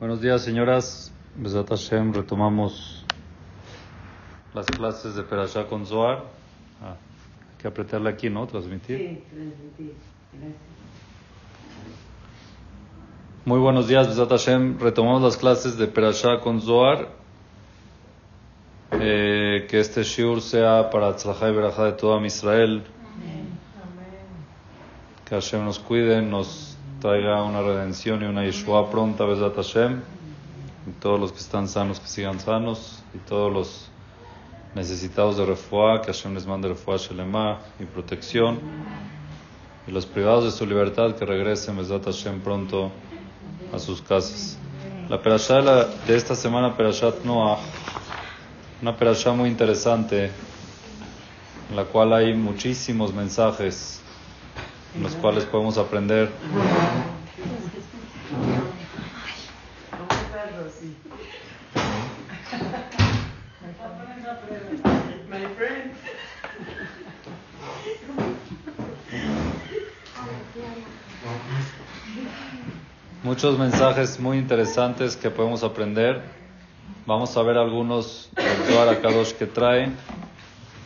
Buenos días, señoras. Besat Hashem, retomamos las clases de Perashá con Zohar. Ah, hay que apretarle aquí, ¿no? Transmitir. Sí, transmitir. Gracias. Muy buenos días, Besat Hashem. Retomamos las clases de Perashá con Zohar. Eh, que este shiur sea para Tzlajá y Berajá de todo Israel. Que Hashem nos cuide, nos traiga una redención y una Yeshua pronta, Besat Hashem. Y todos los que están sanos, que sigan sanos. Y todos los necesitados de refuá, que Hashem les mande refuá Shelema y protección. Y los privados de su libertad, que regresen, Besat Hashem, pronto a sus casas. La perashá de, de esta semana, Perashat Noah, una perashá muy interesante, en la cual hay muchísimos mensajes los cuales podemos aprender. Muchos mensajes muy interesantes que podemos aprender. Vamos a ver algunos del que trae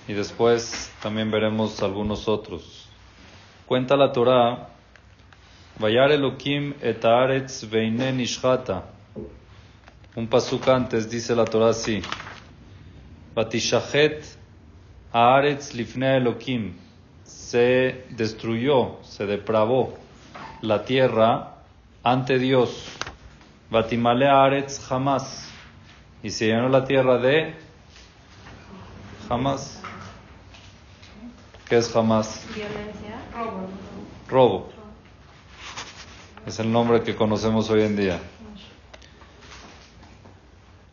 y después también veremos algunos otros. Cuenta la Torah, Vayar Elohim et haaretz veine nishchata. Un pasuk antes dice la Torah así, Batishahet haaretz lifnei Elohim. Se destruyó, se depravó la tierra ante Dios. Batimale haaretz jamás. Y se llenó la tierra de jamás. ¿Qué es jamás? Violencia. Robo. Es el nombre que conocemos hoy en día.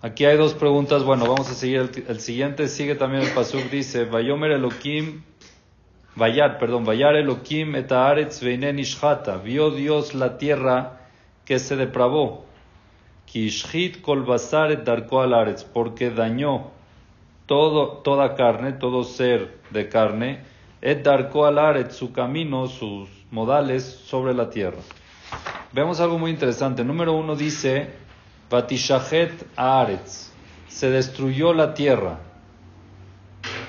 Aquí hay dos preguntas. Bueno, vamos a seguir. El, el siguiente sigue también el pasuk. Dice, Vayomer Elohim, Vayar, perdón, Vayar Elohim et haaretz veinen ishchata. Vio Dios la tierra que se depravó. Ki ishchit kol basar et darko al Porque dañó todo, toda carne, todo ser de carne, et darko al haaretz, su camino, sus modales sobre la tierra. Vemos algo muy interesante. Número uno dice, Batishahet Haaretz, se destruyó la tierra.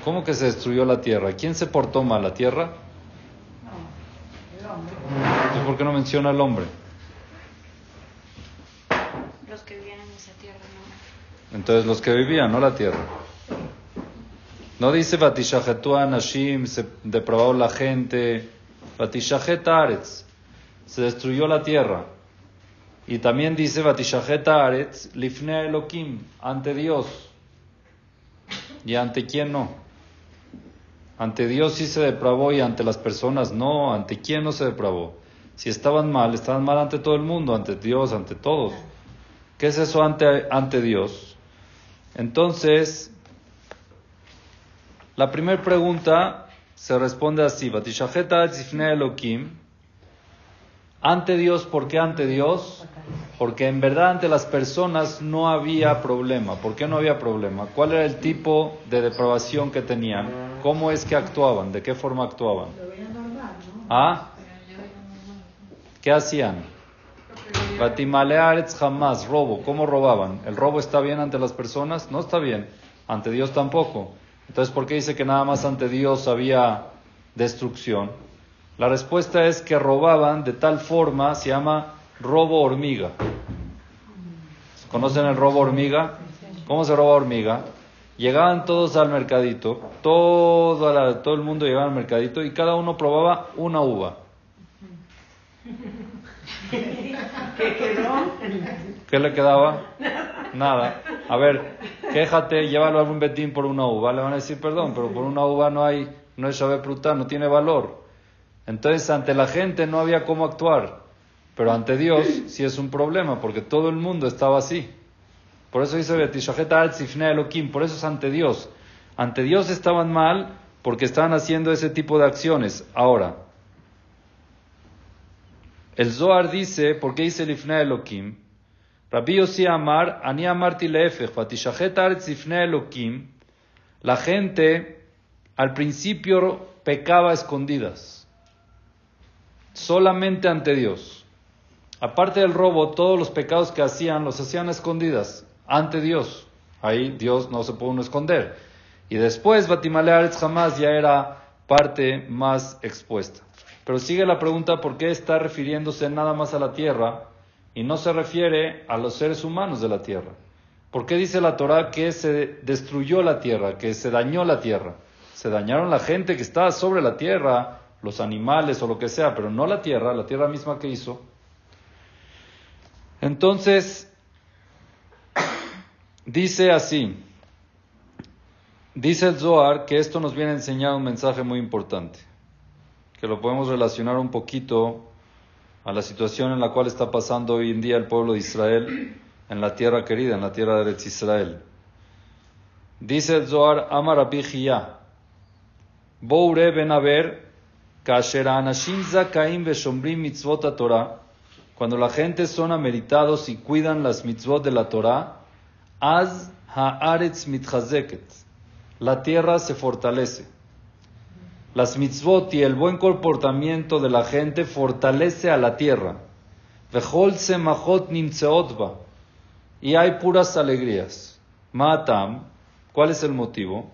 ¿Cómo que se destruyó la tierra? ¿Quién se portó mal? ¿La tierra? Entonces, ¿por qué no menciona al hombre? Los que vivían en esa tierra, no. Entonces los que vivían, no la tierra. No dice Batishahetu Anashim, se depravó la gente. Batishahet Haaretz, se destruyó la tierra. Y también dice Batishahet Haaretz, Lifnei Elohim, ante Dios. ¿Y ante quién no? Ante Dios sí se depravó y ante las personas no. ¿Ante quién no se depravó? Si estaban mal, estaban mal ante todo el mundo, ante Dios, ante todos. ¿Qué es eso ante, ante Dios? Entonces, la primera pregunta se responde así: Lifnei Elohim. Ante Dios, ¿por qué ante Dios? Porque en verdad ante las personas no había problema. ¿Por qué no había problema? ¿Cuál era el tipo de depravación que tenían? ¿Cómo es que actuaban? ¿De qué forma actuaban? ¿Ah? ¿Qué hacían? Batimale Haaretz jamás, robo. ¿Cómo robaban? ¿El robo está bien ante las personas? No está bien. Ante Dios tampoco. Entonces, ¿por qué dice que nada más ante Dios había destrucción? La respuesta es que robaban de tal forma, se llama robo hormiga. ¿Conocen el robo hormiga? ¿Cómo se roba hormiga? Llegaban todos al mercadito, todo, el mundo llegaba al mercadito y cada uno probaba una uva. ¿Qué le quedaba? Nada. A ver, quéjate, llévalo a algún betín por una uva. Le van a decir, perdón, pero por una uva no hay, no es Shabbat Prutá, no tiene valor. Entonces, ante la gente no había cómo actuar. Pero ante Dios sí es un problema, porque todo el mundo estaba así. Por eso dice Lifnei Elohim, por eso es ante Dios. Ante Dios estaban mal porque estaban haciendo ese tipo de acciones. Ahora, el Zohar dice, ¿por qué dice Lifnei Elohim? Rabbi Yossi Amar, Ani Amarti Leefech, Batishahet Haaretz Lifnei Elohim. La gente al principio pecaba a escondidas, solamente ante Dios. Aparte del robo, todos los pecados que hacían los hacían escondidas ante Dios. Ahí Dios no se puede esconder. Y después Batimalearetz jamás ya era parte más expuesta. Pero sigue la pregunta por qué está refiriéndose nada más a la tierra y no se refiere a los seres humanos de la tierra. ¿Por qué dice la Torah que se destruyó la tierra, que se dañó la tierra? Se dañaron la gente que estaba sobre la tierra, los animales o lo que sea, pero no la tierra, la tierra misma que hizo. Entonces, dice así, dice el Zohar que esto nos viene a enseñar un mensaje muy importante, que lo podemos relacionar un poquito a la situación en la cual está pasando hoy en día el pueblo de Israel en la tierra querida, en la tierra de Eretz Israel. Dice el Zohar, Amar Boure ben Haber, Kasher Anashim Zakaim Veshombrim Mitzvot Torah, cuando la gente son ameritados y cuidan las mitzvot de la Torah, Az Haaretz Mitchazeket, la tierra se fortalece. Las mitzvot y el buen comportamiento de la gente fortalece a la tierra. Vejol semachot nimtseotba. Y hay puras alegrías. Matam. ¿Cuál es el motivo?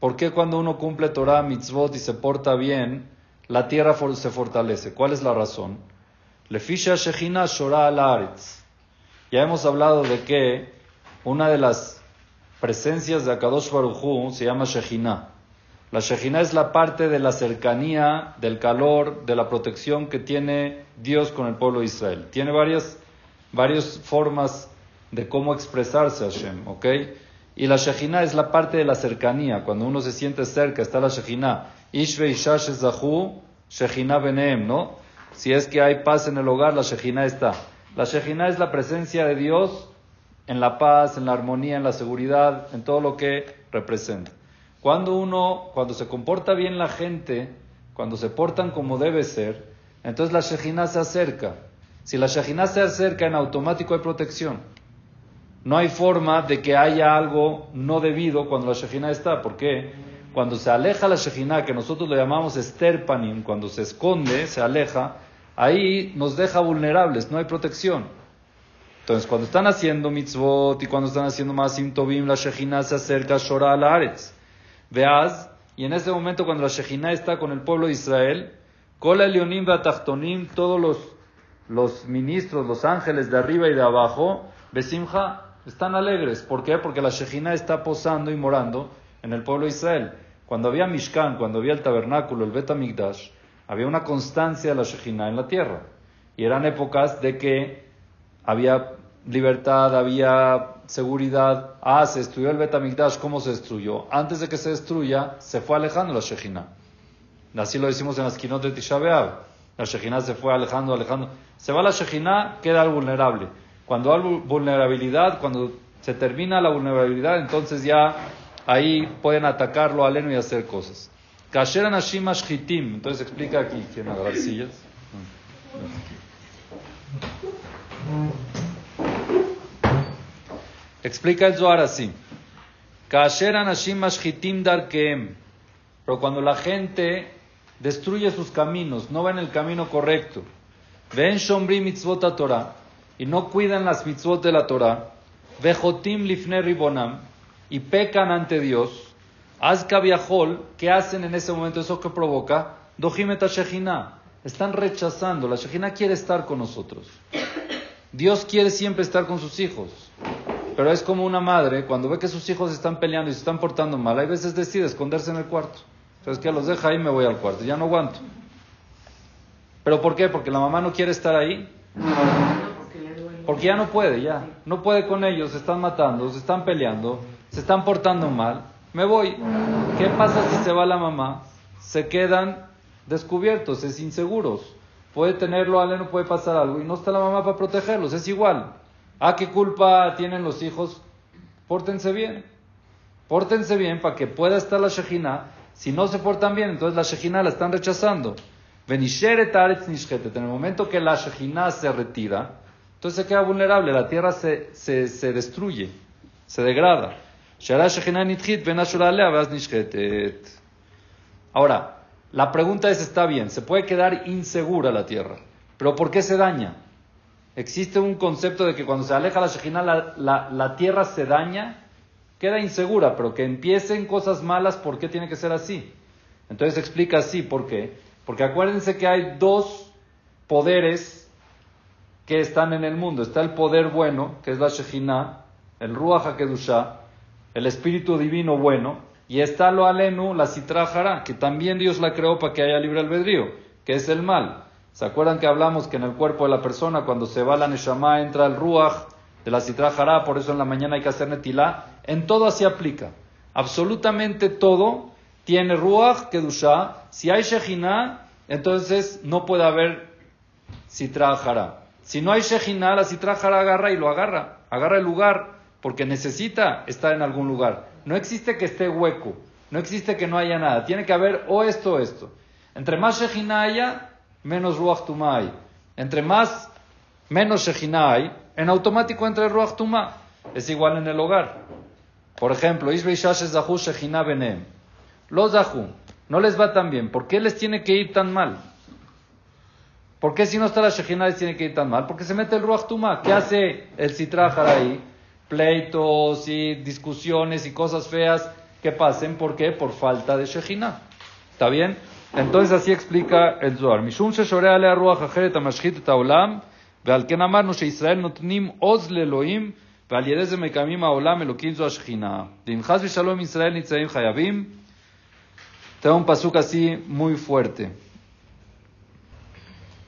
¿Por qué cuando uno cumple Torah, mitzvot y se porta bien, la tierra se fortalece? ¿Cuál es la razón? Lefisha Shechina Shora Aretz. Ya hemos hablado de que una de las presencias de Akadosh Baruchu se llama Shechina. La Shejina es la parte de la cercanía, del calor, de la protección que tiene Dios con el pueblo de Israel. Tiene varias, varias formas de cómo expresarse Hashem, ¿ok? Y la Shejina es la parte de la cercanía, cuando uno se siente cerca, está la Shejina. Ishve Ishash Zahu, Shejina Beneem, ¿no? Si es que hay paz en el hogar, la Shejina está. La Shejina es la presencia de Dios en la paz, en la armonía, en la seguridad, en todo lo que representa. Cuando uno, cuando se comporta bien la gente, cuando se portan como debe ser, entonces la Shejina se acerca. Si la Shejina se acerca, en automático hay protección. No hay forma de que haya algo no debido cuando la Shejina está. ¿Por qué? Cuando se aleja la Shejina, que nosotros lo llamamos esterpanim, cuando se esconde, se aleja, ahí nos deja vulnerables, no hay protección. Entonces, cuando están haciendo mitzvot y cuando están haciendo más tovim, la Shejina se acerca a Shora al Aretz. Veaz, y en ese momento cuando la Shejina está con el pueblo de Israel, Kola Leonim Batachtonim, todos los, los ministros, los ángeles de arriba y de abajo, Besimha, están alegres. ¿Por qué? Porque la Shejina está posando y morando en el pueblo de Israel. Cuando había Mishkan, cuando había el tabernáculo, el Bet Amigdash, había una constancia de la Shejina en la tierra. Y eran épocas de que había libertad, había seguridad. Ah, se destruyó el Betamigdash. ¿Cómo se destruyó? Antes de que se destruya, se fue alejando la Shejina. Así lo decimos en las quinot de Tisha La Shejina se fue alejando, alejando. Se va la Shejina, queda vulnerable. Cuando hay vulnerabilidad, cuando se termina la vulnerabilidad, entonces ya ahí pueden atacarlo aleno y hacer cosas. Kasher Anashim Ashkitim. Entonces explica aquí. ¿Quieren agarrar sillas? Explica el Zohar así. Pero cuando la gente destruye sus caminos, no va en el camino correcto, ven shombri mitzvot Torah y no cuidan las mitzvot de la Torah, vejotim lifne ribonam y pecan ante Dios, azka viajol, ¿qué hacen en ese momento? ¿Eso que provoca? Dojimet shechina. Están rechazando. La shechina quiere estar con nosotros. Dios quiere siempre estar con sus hijos. Pero es como una madre, cuando ve que sus hijos están peleando y se están portando mal, hay veces decide esconderse en el cuarto. Entonces, que los deja ahí, me voy al cuarto, ya no aguanto. ¿Pero por qué? Porque la mamá no quiere estar ahí. Porque ya no puede, ya. No puede con ellos, se están matando, se están peleando, se están portando mal. Me voy. ¿Qué pasa si se va la mamá? Se quedan descubiertos, es inseguros. Puede tenerlo, no puede pasar algo y no está la mamá para protegerlos, es igual. Ah, ¿qué culpa tienen los hijos? Pórtense bien. Pórtense bien para que pueda estar la Shejina. Si no se portan bien, entonces la Shejina la están rechazando. En el momento que la Shejina se retira, entonces se queda vulnerable, la tierra se, se, se destruye, se degrada. Ahora, la pregunta es, está bien, se puede quedar insegura la tierra, pero ¿por qué se daña? Existe un concepto de que cuando se aleja la Shejina la, la, tierra se daña, queda insegura, pero que empiecen cosas malas, ¿por qué tiene que ser así? Entonces explica así, ¿por qué? Porque acuérdense que hay dos poderes que están en el mundo. Está el poder bueno, que es la Shejina, el Ruach HaKedushah, el espíritu divino bueno, y está lo alenu, la Sitra que también Dios la creó para que haya libre albedrío, que es el mal. ¿Se acuerdan que hablamos que en el cuerpo de la persona, cuando se va la Neshama, entra el Ruach de la Sitra por eso en la mañana hay que hacer Netilá? En todo así aplica. Absolutamente todo tiene Ruach, Kedushah. Si hay Shejina, entonces no puede haber Sitra Si no hay Shejina, la Sitra agarra y lo agarra. Agarra el lugar porque necesita estar en algún lugar. No existe que esté hueco, no existe que no haya nada. Tiene que haber o esto o esto. Entre más Shejina haya, menos Ruach Tumá hay. Entre más, menos Shejina en automático entra el Ruach Tumá. Es igual en el hogar. Por ejemplo, Ishbeishash Zahu Shejina Benem. Los Zahu, no les va tan bien. ¿Por qué les tiene que ir tan mal? ¿Por qué si no está la Shejina les tiene que ir tan mal? Porque se mete el Ruach Tumá. ¿Qué hace el Citrajar ahí? pleitos y discusiones y cosas feas que pasen. ¿Por qué? Por falta de Shejina. ¿Está bien? Entonces así explica el Zohar. Mishum sheshoreh alea ruach acheret amashchit et haolam, ועל כן אמרנו שישראל נותנים עוז לאלוהים, ועל ידי זה מקיימים העולם אלוקים זו השכינה. ואם חס ושלום ישראל נמצאים חייבים, tengo un pasuk así muy fuerte.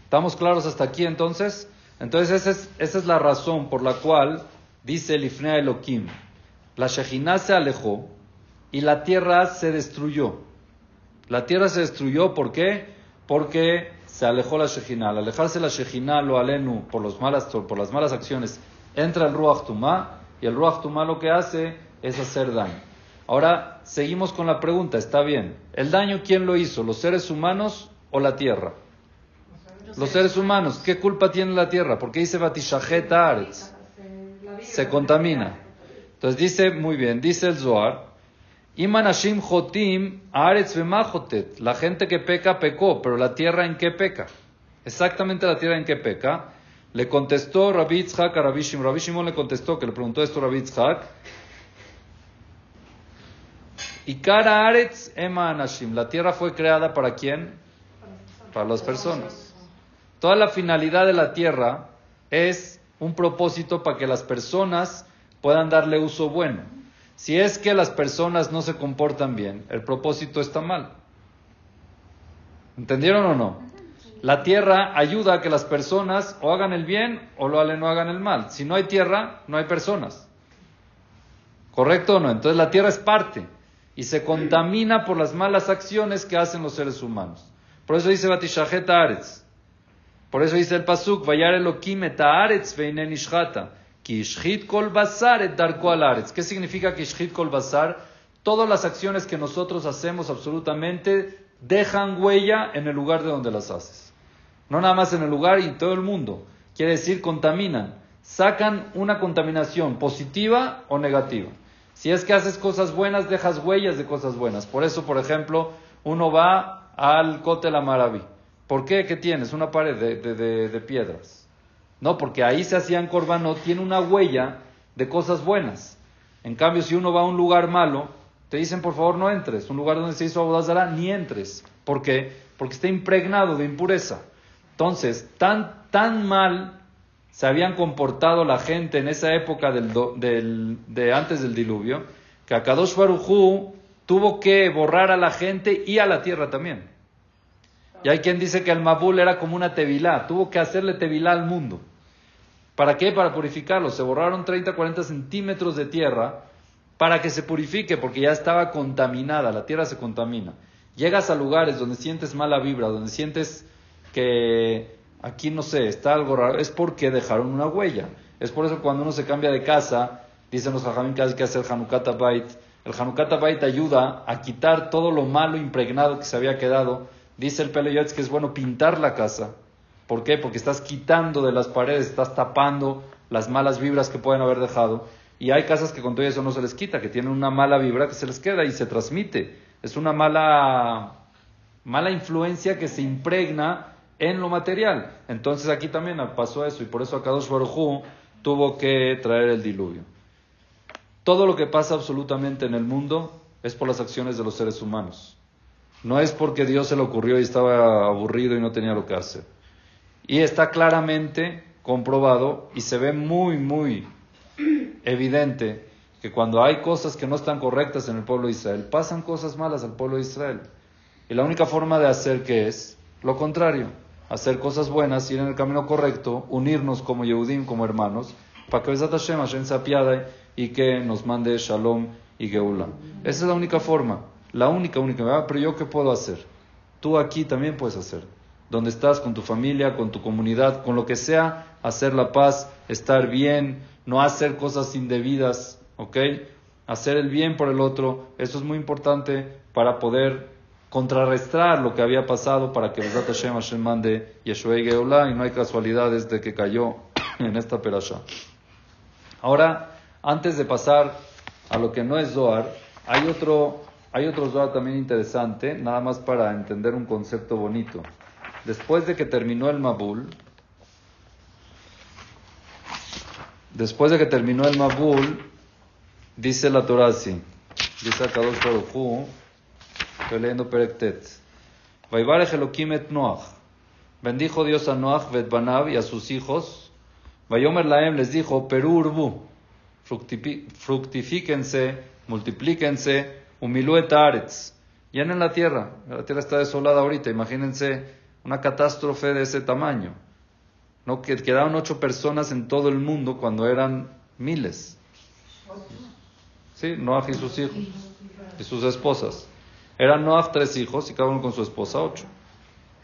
¿Estamos claros hasta aquí entonces? Entonces esa es, esa es la razón por la cual dice el Ifnea Elohim, la Shejina se alejó y la tierra se destruyó. La tierra se destruyó, ¿por qué? Porque se alejó la Shejina. Al alejarse la Shejina, lo alenu, por, los malas, por las malas acciones, entra el Ruach Tumá, y el Ruach Tumá lo que hace es hacer daño. Ahora, seguimos con la pregunta, está bien. ¿El daño quién lo hizo? ¿Los seres humanos o la tierra? Los seres humanos. ¿Qué culpa tiene la tierra? Qué dice Batishajet Aretz se contamina. Entonces dice, muy bien, dice el Zohar, Imanashim Jotim Aretz La gente que peca, pecó, pero la tierra en qué peca. Exactamente la tierra en qué peca. Le contestó Rabbi Yitzhak a Rabbi Shimon. Le contestó, que le preguntó esto a Rabbi. Y cara Aretz Ema Anashim. La tierra fue creada para quién? Para las personas. Toda la finalidad de la tierra es un propósito para que las personas puedan darle uso bueno. Si es que las personas no se comportan bien, el propósito está mal. ¿Entendieron o no? La tierra ayuda a que las personas o hagan el bien o lo no hagan el mal. Si no hay tierra, no hay personas. ¿Correcto o no? Entonces la tierra es parte y se contamina por las malas acciones que hacen los seres humanos. Por eso dice Batishajet Aretz. Por eso dice el pasuk, vayar Elohim et haaretz veinen ishchata, kol et darko al aretz. ¿Qué significa que ishchit kol basar? Todas las acciones que nosotros hacemos absolutamente dejan huella en el lugar de donde las haces. No nada más en el lugar y en todo el mundo. Quiere decir contaminan. Sacan una contaminación positiva o negativa. Si es que haces cosas buenas, dejas huellas de cosas buenas. Por eso, por ejemplo, uno va al Cote la Maraví ¿Por qué? ¿Qué tienes? Una pared de, piedras. No, porque ahí se hacían no tiene una huella de cosas buenas. En cambio, si uno va a un lugar malo, te dicen por favor no entres. Un lugar donde se hizo Abodazara, ni entres. ¿Por qué? Porque está impregnado de impureza. Entonces, tan, tan mal se habían comportado la gente en esa época del, de antes del diluvio, que Akadosh Barujú tuvo que borrar a la gente y a la tierra también. Y hay quien dice que el Mabul era como una tevilá, tuvo que hacerle tevilá al mundo. ¿Para qué? Para purificarlo. Se borraron 30, 40 centímetros de tierra para que se purifique, porque ya estaba contaminada, la tierra se contamina. Llegas a lugares donde sientes mala vibra, donde sientes que aquí no sé, está algo raro, es porque dejaron una huella. Es por eso cuando uno se cambia de casa, dicen los jajamín que hay que hacer Hanukkah Bait. El Hanukkah Bait ayuda a quitar todo lo malo impregnado que se había quedado Dice el Peleyotz que es bueno pintar la casa. ¿Por qué? Porque estás quitando de las paredes, estás tapando las malas vibras que pueden haber dejado. Y hay casas que con todo eso no se les quita, que tienen una mala vibra que se les queda y se transmite. Es una mala, mala influencia que se impregna en lo material. Entonces aquí también pasó eso y por eso Akadosh Baruj tuvo que traer el diluvio. Todo lo que pasa absolutamente en el mundo es por las acciones de los seres humanos. No es porque Dios se le ocurrió y estaba aburrido y no tenía lo que hacer. Y está claramente comprobado y se ve muy, muy evidente que cuando hay cosas que no están correctas en el pueblo de Israel, pasan cosas malas al pueblo de Israel. Y la única forma de hacer que es lo contrario, hacer cosas buenas, ir en el camino correcto, unirnos como Yehudim, como hermanos, para que Besat Hashem, Hashem se y que nos mande Shalom y Geula. Esa es la única forma, la única, única. Pero yo qué puedo hacer? Tú aquí también puedes hacer. Donde estás, con tu familia, con tu comunidad, con lo que sea, hacer la paz, estar bien, no hacer cosas indebidas, ¿ok? Hacer el bien por el otro, eso es muy importante para poder contrarrestar lo que había pasado para que Besat Hashem Hashem mande Yeshua y Geula y no hay casualidades de que cayó en esta perasha. Ahora, antes de pasar a lo que no es Zohar, hay otro, hay otro Zohar también interesante, nada más para entender un concepto bonito. Después de que terminó el Mabul, después de que terminó el Mabul, dice la Torah así, dice Akadosh Baruj estoy leyendo Perektet, Elohim et Noach, bendijo Dios a Noach, Betbanav y a sus hijos, Vayomer Laem les dijo, Perurbu, fructifíquense, multiplíquense, humiluet aretz, llenen la tierra, la tierra está desolada ahorita, imagínense una catástrofe de ese tamaño. No, que quedaron ocho personas en todo el mundo cuando eran miles. Sí, Noah y sus hijos y sus esposas. Eran Noah tres hijos y cada uno con su esposa ocho.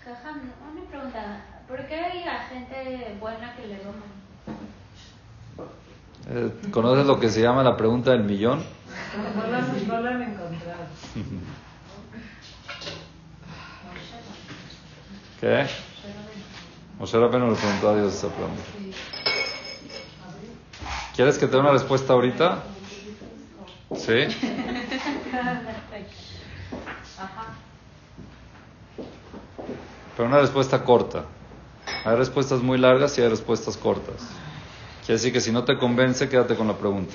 una pregunta. ¿Por qué hay gente buena que le? Eh, ¿Conoces lo que se llama la pregunta del millón? No la, no la han encontrado. ¿Qué? Moshe Rabbeinu le preguntó a Dios esa pregunta. ¿Quieres que te dé una respuesta ahorita? ¿Sí? Pero una respuesta corta. Hay respuestas muy largas y hay respuestas cortas. Quiere decir que si no te convence, quédate con la pregunta.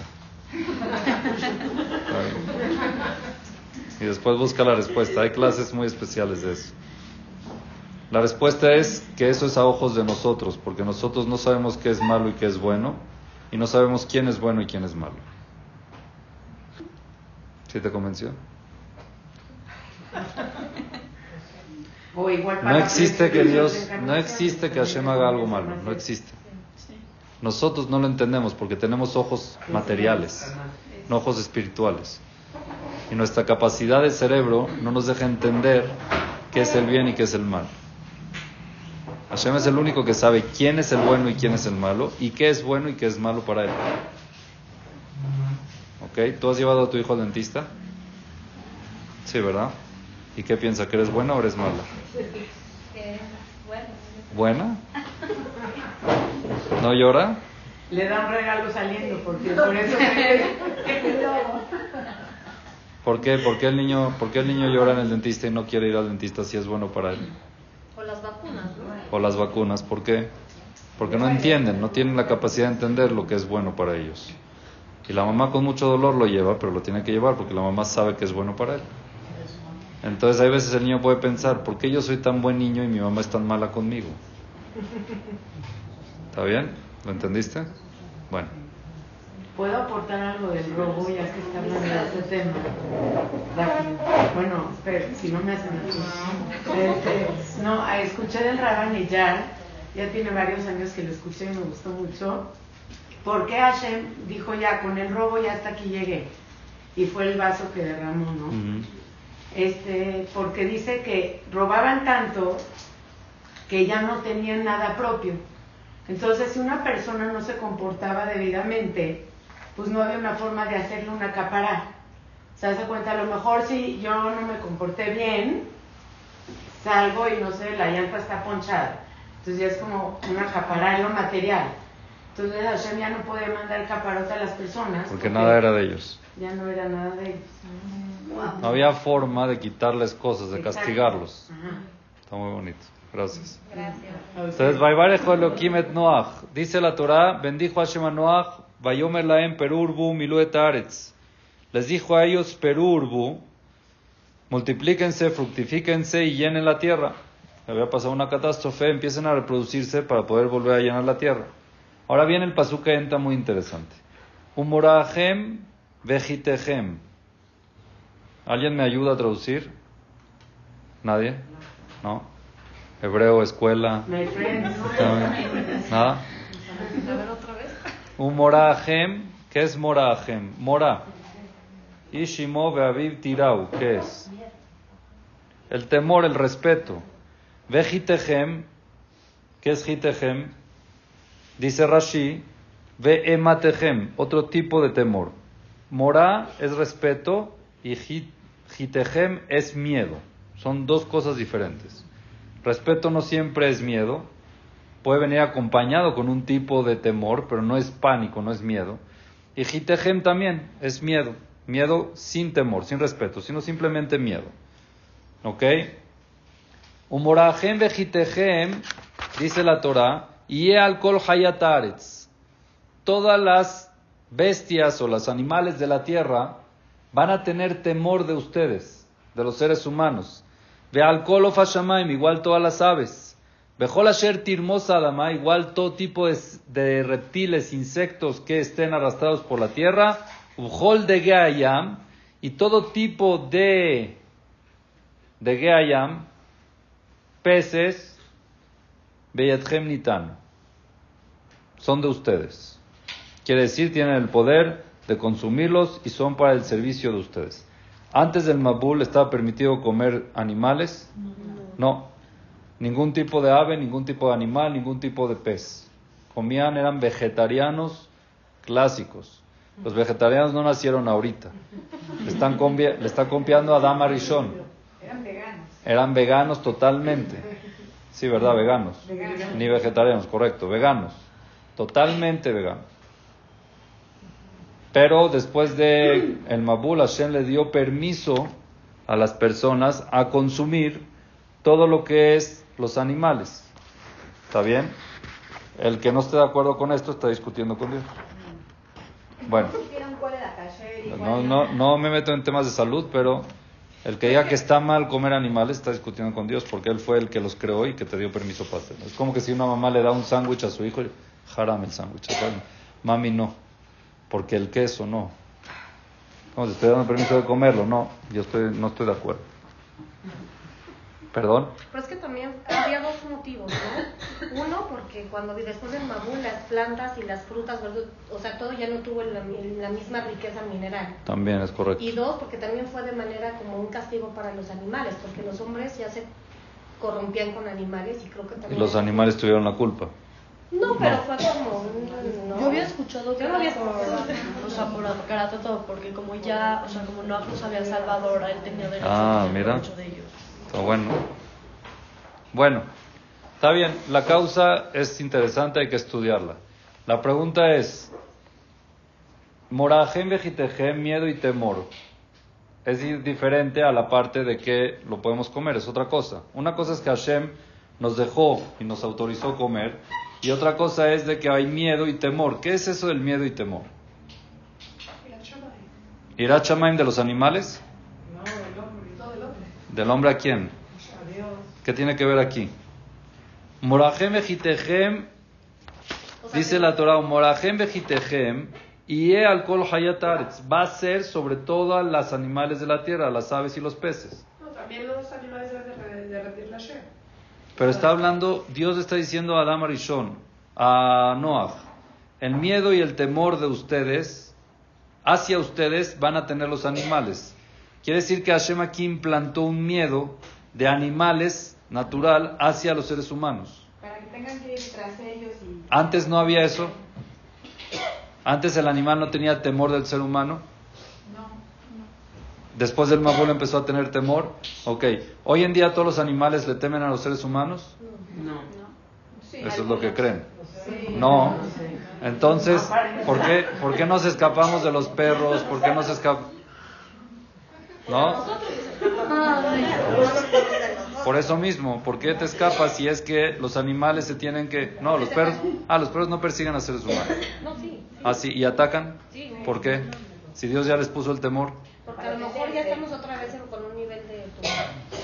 Y después busca la respuesta. Hay clases muy especiales de eso. La respuesta es que eso es a ojos de nosotros, porque nosotros no sabemos qué es malo y qué es bueno, y no sabemos quién es bueno y quién es malo. ¿Sí te convenció? no existe que Dios, no existe que Hashem haga algo malo, no existe. Nosotros no lo entendemos porque tenemos ojos materiales, no ojos espirituales. Y nuestra capacidad de cerebro no nos deja entender qué es el bien y qué es el mal. Hashem es el único que sabe quién es el bueno y quién es el malo y qué es bueno y qué es malo para él. ¿Ok? ¿Tú has llevado a tu hijo al dentista? Sí, ¿verdad? ¿Y qué piensa? ¿Que eres buena o eres mala? ¿Buena? ¿No llora? Le da un regalo saliendo, porque por eso ¿Por qué? ¿Por qué, el niño, ¿Por qué el niño llora en el dentista y no quiere ir al dentista si es bueno para él? O las vacunas, las vacunas, ¿por qué? Porque no entienden, no tienen la capacidad de entender lo que es bueno para ellos. Y la mamá con mucho dolor lo lleva, pero lo tiene que llevar porque la mamá sabe que es bueno para él. Entonces hay veces el niño puede pensar, ¿por qué yo soy tan buen niño y mi mamá es tan mala conmigo? ¿Está bien? ¿Lo entendiste? Bueno. ¿Puedo aportar algo del robo ya que está hablando de este tema? Bueno, espera, si no me hacen así. Este, no, escuché del Rabban ya, ya tiene varios años que lo escuché y me gustó mucho. Porque Hashem dijo ya, con el robo ya hasta aquí llegué. Y fue el vaso que derramó, ¿no? este, porque dice que robaban tanto que ya no tenían nada propio. Entonces, si una persona no se comportaba debidamente, pues no había una forma de hacerle una acaparar. ¿Se hace cuenta? A lo mejor si yo no me comporté bien, salgo y no sé, la llanta está ponchada. Entonces ya es como un acaparar lo material. Entonces Hashem ya no podía mandar caparote a las personas. Porque, nada era de ellos. Ya no era nada de ellos. No había forma de quitarles cosas, de castigarlos. Está muy bonito. Gracias. Gracias. Entonces, Vaivarejo Elohim et Noach. Dice la Torah, bendijo Hashem a Noach, Vayomer laem perurbu milu et aretz. Les dijo a ellos, perurbu, multiplíquense, fructifíquense y llenen la tierra. Había pasado una catástrofe, empiecen a reproducirse para poder volver a llenar la tierra. Ahora viene el pasuk entra muy interesante. Humorahem vejitehem. ¿Alguien me ayuda a traducir? ¿Nadie? ¿No? Hebreo, escuela. ¿Nada? A ver otra vez. Un ¿qué es morahem? Mora. Ishimo beaviv tirau, ¿qué es? El temor, el respeto. Vejitehem, ¿qué es jitehem? Dice Rashi, ve ematehem, otro tipo de temor. Mora es respeto y jit- jitehem es miedo. Son dos cosas diferentes. Respeto no siempre es miedo, puede venir acompañado con un tipo de temor, pero no es pánico, no es miedo. Y jitehem también es miedo, miedo sin temor, sin respeto, sino simplemente miedo. ¿Ok? Umorahem vejitehem, dice la Torah, y alcohol hayataretz. Todas las bestias o los animales de la tierra van a tener temor de ustedes, de los seres humanos. Ve alcohol of igual todas las aves. Bejol asher tirmos adama, igual todo tipo de, reptiles, insectos que estén arrastrados por la tierra. Ujol de geayam, y todo tipo de, de geayam, peces, beyatchem nitan, son de ustedes. Quiere decir, tienen el poder de consumirlos y son para el servicio de ustedes. Antes del Mabul estaba permitido comer animales. No. Ningún tipo de ave, ningún tipo de animal, ningún tipo de pez. Comían, eran vegetarianos clásicos. Los vegetarianos no nacieron ahorita. Le están, le está copiando a Dama Rishon. Eran veganos. Eran veganos totalmente. Sí, ¿verdad? Veganos. Ni vegetarianos, correcto. Veganos. Totalmente veganos. Pero después de el Mabul, Hashem le dio permiso a las personas a consumir todo lo que es los animales. ¿Está bien? El que no esté de acuerdo con esto está discutiendo con Dios. Bueno, no, no, no me meto en temas de salud, pero el que diga que está mal comer animales está discutiendo con Dios porque Él fue el que los creó y que te dio permiso para hacerlo. Es como que si una mamá le da un sándwich a su hijo, haram el sándwich. Mami no, porque el queso no. Como si estoy dando permiso de comerlo, no, yo estoy, no estoy de acuerdo. ¿Perdón? Pero es que también había dos motivos, ¿no? Uno, porque cuando después del Mabú las plantas y las frutas, o sea, todo ya no tuvo la, la misma riqueza mineral. También es correcto. Y dos, porque también fue de manera como un castigo para los animales, porque los hombres ya se corrompían con animales y creo que Y también... los animales tuvieron la culpa. No, pero No. fue como. ¿no? Yo había escuchado que Yo no había por, o sea, por Karate todo, porque como ya, o sea, como no los había salvado, ahora él tenía derecho Ah, a mira. de ellos. Está bueno. Bueno, está bien. La causa es interesante, hay que estudiarla. La pregunta es, morajem vejitejem, miedo y temor. Es di- diferente a la parte de que lo podemos comer, es otra cosa. Una cosa es que Hashem nos dejó y nos autorizó comer, y otra cosa es de que hay miedo y temor. ¿Qué es eso del miedo y temor? ¿Irá Shamaim de los animales? ¿Del hombre a quién? ¿Qué tiene que ver aquí? Morajem vejitejem, dice la Torah, Morajem vejitejem, y alcohol hayataretz, va a ser sobre todas las animales de la tierra, las aves y los peces. No, también los animales de la. Pero está hablando, Dios está diciendo a Adam Arishon, a Noah, el miedo y el temor de ustedes, hacia ustedes van a tener los animales. Quiere decir que Hashem aquí implantó un miedo de animales natural hacia los seres humanos. Para que tengan que ir tras ellos y... Antes no había eso. Antes el animal no tenía temor del ser humano. No, Después del Mabul empezó a tener temor. Ok. Hoy en día todos los animales le temen a los seres humanos. No. sí, Eso es lo que creen. Sí. No. Entonces, ¿por qué, ¿por qué nos escapamos de los perros? ¿Por qué nos escapamos? ¿No? Por eso mismo, ¿por qué te escapas si es que los animales se tienen que... No, los perros... Ah, los perros no persiguen a seres humanos. No, sí. Ah, sí, ¿y atacan? Sí. ¿Por qué? Si Dios ya les puso el temor. Porque a lo mejor ya estamos otra vez en- con un nivel de...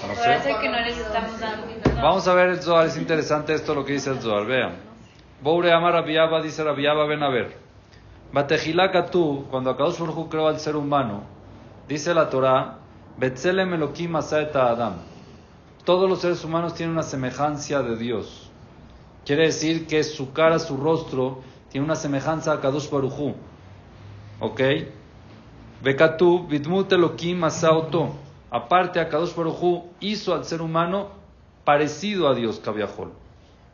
No sé. Parece que no les estamos dando. Vamos a ver el Zohar, es interesante esto lo que dice el Zohar, vean. Boure Amar Rabiaba, dice Rabiaba, ven a ver. Batejilaka tú, cuando Akadosh Baruj Hu creó al ser humano, dice la Torah, Betzelem Elohim Adam. Todos los seres humanos tienen una semejanza de Dios. Quiere decir que su cara, su rostro, tiene una semejanza a Kadosh Baruj Hu. ¿Ok? Bekatu, Bidmut Elohim Asaoto. Aparte, Akadosh Baruj Hu hizo al ser humano parecido a Dios, Kaviahol.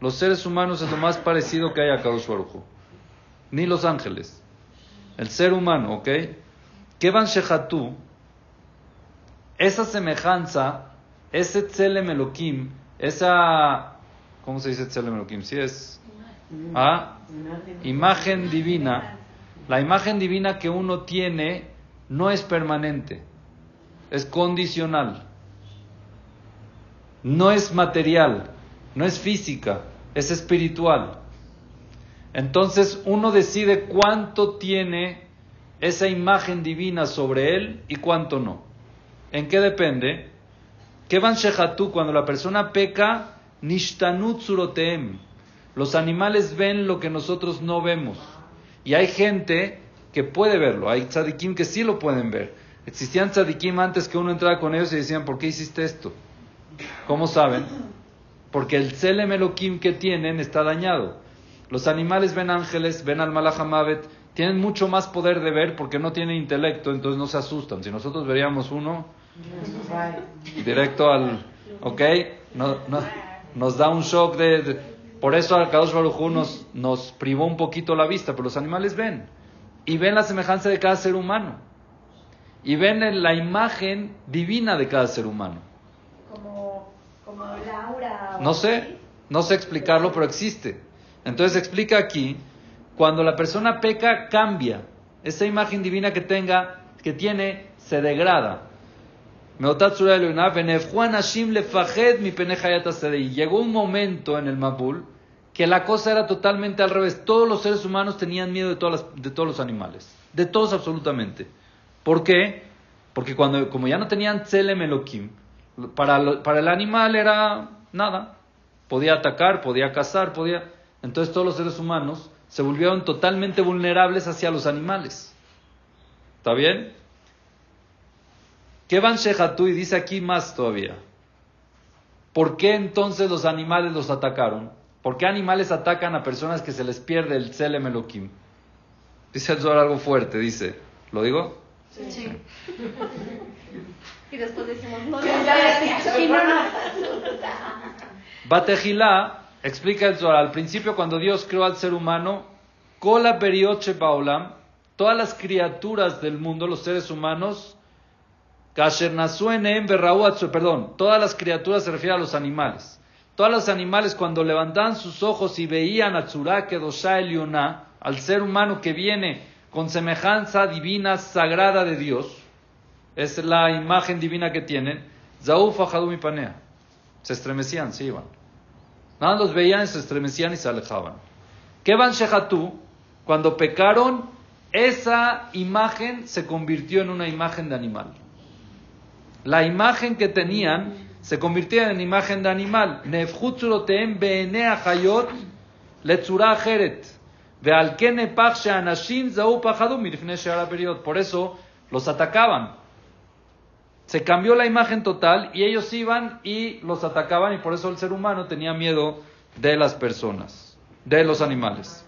Los seres humanos es lo más parecido que hay a Kadosh Baruj Hu. Ni los ángeles. El ser humano, ¿ok? Kevan Shehatu, esa semejanza, ese Tzelem Elohim, esa. ¿Cómo se dice Tzelem Elohim? Si es. ¿Ah? Imagen divina. La imagen divina que uno tiene no es permanente, es condicional. No es material, no es física, es espiritual. Entonces uno decide cuánto tiene esa imagen divina sobre él y cuánto no. ¿En qué depende? Kevan Shehatu, cuando la persona peca, Nishtanut Suroteem. Los animales ven lo que nosotros no vemos. Y hay gente que puede verlo. Hay tzadikim que sí lo pueden ver. Existían tzadikim antes que uno entrara con ellos y decían, ¿por qué hiciste esto? ¿Cómo saben? Porque el Elohim que tienen está dañado. Los animales ven ángeles, ven al Malachamavet, tienen mucho más poder de ver porque no tienen intelecto, entonces no se asustan. Si nosotros veríamos uno, directo al... ¿Ok? No, no, nos da un shock de... de- por eso Al-Kadosh Baruj Hu nos, nos privó un poquito la vista, pero los animales ven. Y ven la semejanza de cada ser humano. Y ven en la imagen divina de cada ser humano. Como, como Laura. No sé, no sé explicarlo, pero existe. Entonces explica aquí, cuando la persona peca, cambia. Esa imagen divina que tenga, que tiene, se degrada. Y Llegó un momento en el Mabul que la cosa era totalmente al revés. Todos los seres humanos tenían miedo de, todas de todos los animales. De todos absolutamente. ¿Por qué? Porque cuando, como ya no tenían Tzelem Elohim, para, para el animal era nada. Podía atacar, podía cazar, podía... Entonces todos los seres humanos se volvieron totalmente vulnerables hacia los animales. ¿Está bien? ¿Qué van? Y dice aquí más todavía. ¿Por qué entonces los animales los atacaron? ¿Por qué animales atacan a personas que se les pierde el Tzelem Elohim? Dice el Zohar algo fuerte, dice. ¿Lo digo? Sí. Y después decimos, no, Ya, ya, ya, explica el Zohar, al principio cuando Dios creó al ser humano, Kola Perioche todas las criaturas del mundo, los seres humanos, Berrauatsu, perdón, todas las criaturas se refiere a los animales. Todos los animales cuando levantaban sus ojos y veían a Tzurá Kedosha Eliona, al ser humano que viene con semejanza divina, sagrada de Dios, es la imagen divina que tienen, Zauf Panea. Se estremecían, se iban. Nada los veían, se estremecían y se alejaban. ¿Qué van Shehatu? Cuando pecaron, esa imagen se convirtió en una imagen de animal. La imagen que tenían se convirtió en imagen de animal. Nefhut zuroteem be'enei hayot she'ara period. Por eso los atacaban. Se cambió la imagen total y ellos iban y los atacaban y por eso el ser humano tenía miedo de las personas, de los animales.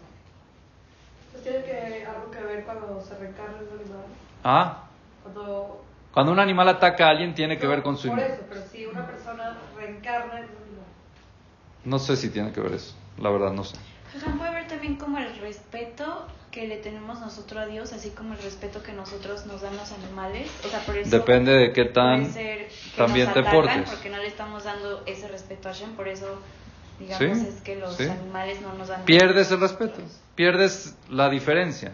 Pues tiene que, algo que ver cuando se reencarna en un animal. ¿Ah? Cuando, Cuando un animal ataca a alguien tiene que ver con su Por eso, pero si una persona reencarna en un animal. No sé si tiene que ver eso, la verdad no sé. Puede ver también como el respeto que le tenemos nosotros a Dios, así como el respeto que nosotros nos dan los animales. O sea, por eso Depende de qué puede tan ser que también nos te portes. porque no le estamos dando ese respeto a Hashem, por eso digamos Sí, es que los sí. animales no nos dan Pierdes el respeto, pierdes la diferencia.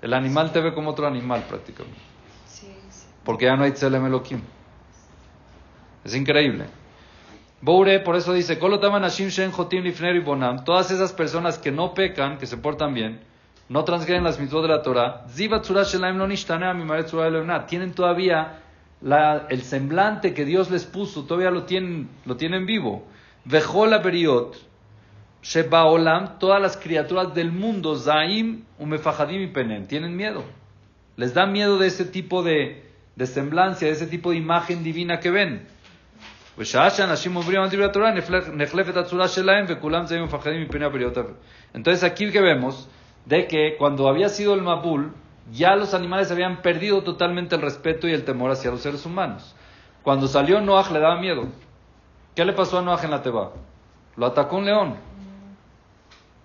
El animal te ve como otro animal prácticamente, Sí, sí. porque ya no hay Tzelem Elohim. Es increíble. Boure, por eso dice, todas esas personas que no pecan, que se portan bien, no transgreden las mitzvot de la Torah, tienen todavía el semblante que Dios les puso, todavía lo tienen, lo tienen vivo. Vejola Beriot, Sheba Olam, todas las criaturas del mundo, Zaim, Umefahadim y Penem, tienen miedo. Les da miedo de ese tipo de, de semblancia, de ese tipo de imagen divina que ven. Entonces aquí que vemos, de que cuando había sido el Mabul, ya los animales habían perdido totalmente el respeto y el temor hacia los seres humanos. Cuando salió Noah le daba miedo. ¿Qué le pasó a Noah en la Teba? Lo atacó un león.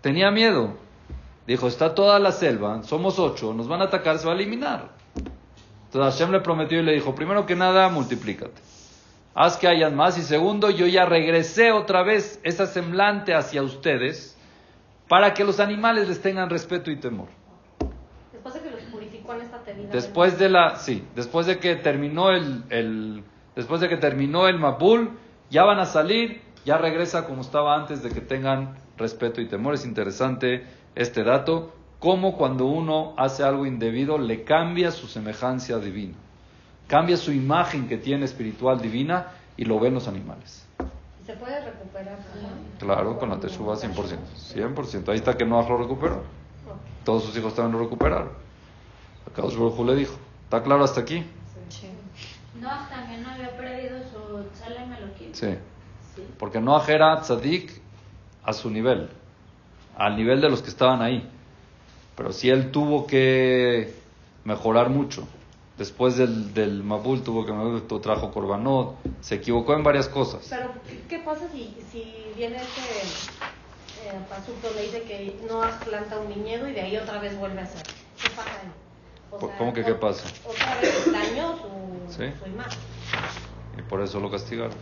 Tenía miedo. Dijo, está toda la selva, somos ocho, nos van a atacar, se va a eliminar. Entonces Hashem le prometió y le dijo, primero que nada, multiplícate. Haz que hayan más. Y segundo, yo ya regresé otra vez esa semblante hacia ustedes para que los animales les tengan respeto y temor. Después de que los purificó en esta tevida. Después de la, sí, después de que terminó el, el- después de que terminó el Mabul, ya van a salir, ya regresa como estaba antes de que tengan respeto y temor. Es interesante este dato, cómo cuando uno hace algo indebido le cambia su semejanza divina, cambia su imagen que tiene espiritual divina y lo ven los animales. ¿Se puede recuperar? Claro, con la Teshuvah 100%, 100%. Ahí está que Noah lo recuperó. Todos sus hijos también lo recuperaron. Acá Baruj le dijo, ¿está claro hasta aquí? Noah también no había perdido su Elohim. Sí. Porque Noah era tzadik a su nivel, al nivel de los que estaban ahí. Pero sí él tuvo que mejorar mucho. Después del, del Mabul tuvo que mejorar, trajo Corbanot, se equivocó en varias cosas. Pero, ¿qué- ¿qué pasa si, si viene ese eh, pasuk donde dice que no planta un viñedo y de ahí otra vez vuelve a hacer? ¿Qué pasa ahí? O ¿Cómo- cómo que qué pasa? Otra vez dañó su, Sí. su imagen. Y por eso lo castigaron.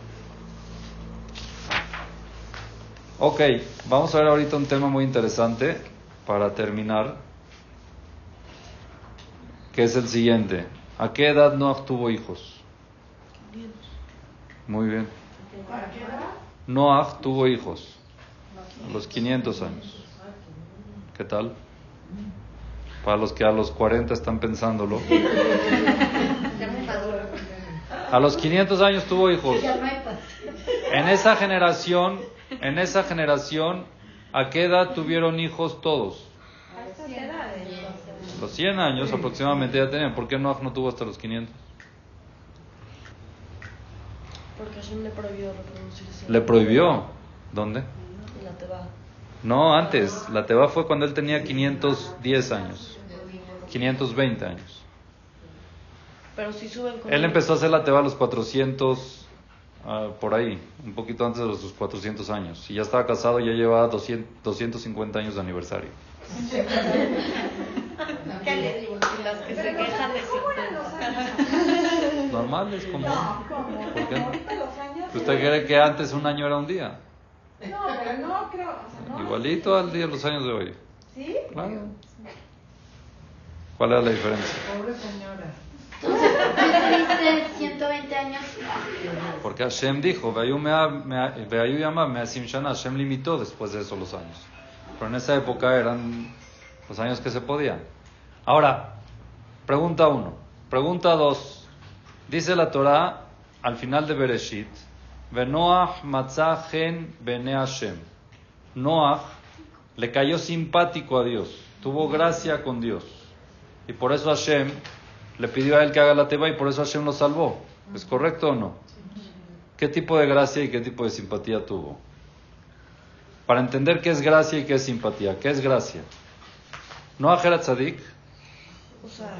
Ok, vamos a ver ahorita un tema muy interesante para terminar, que es el siguiente. ¿A qué edad Noah tuvo hijos? Muy bien. Noah tuvo hijos a los 500 años. ¿Qué tal? Para los que a los 40 están pensándolo. A los 500 años tuvo hijos. En esa generación, en esa generación, ¿a qué edad tuvieron hijos todos? A. Los 100 años aproximadamente ya tenían. ¿Por qué Noah no tuvo hasta los 500? Porque Hashem le prohibió reproducirse. Le prohibió. ¿Dónde? En la Teba. No, antes. La Teba fue cuando él tenía 510 años. 520 años. Pero si suben con Él empezó a hacer la Teba a los 400, ah, por ahí, un poquito antes de los sus 400 años. Y ya estaba casado, ya llevaba 200, 250 años de aniversario. ¿Qué le digo? Y las que se quejan de Normal, es como... ¿Por qué? Ahorita los años. ¿Usted cree que antes un año era un día? No, pero no creo. O sea, no. Igualito al día los años de hoy. ¿Sí? Claro. ¿Cuál era la diferencia? Pobre señora. Entonces, ¿por qué dice 120 años? Porque Hashem dijo, "Veayu mea- mea- veayu yama measim shana", Hashem limitó después de eso los años. Pero en esa época eran los años que se podían. Ahora, pregunta uno. Pregunta dos. Dice la Torah al final de Bereshit, Venoach matzah gen bene Hashem. Noach le cayó simpático a Dios, tuvo gracia con Dios. Y por eso Hashem le pidió a él que haga la teba y por eso Hashem lo salvó. ¿Es correcto o no? ¿Qué tipo de gracia y qué tipo de simpatía tuvo? Para entender qué es gracia y qué es simpatía. ¿Qué es gracia? ¿No era tzadik? O sea,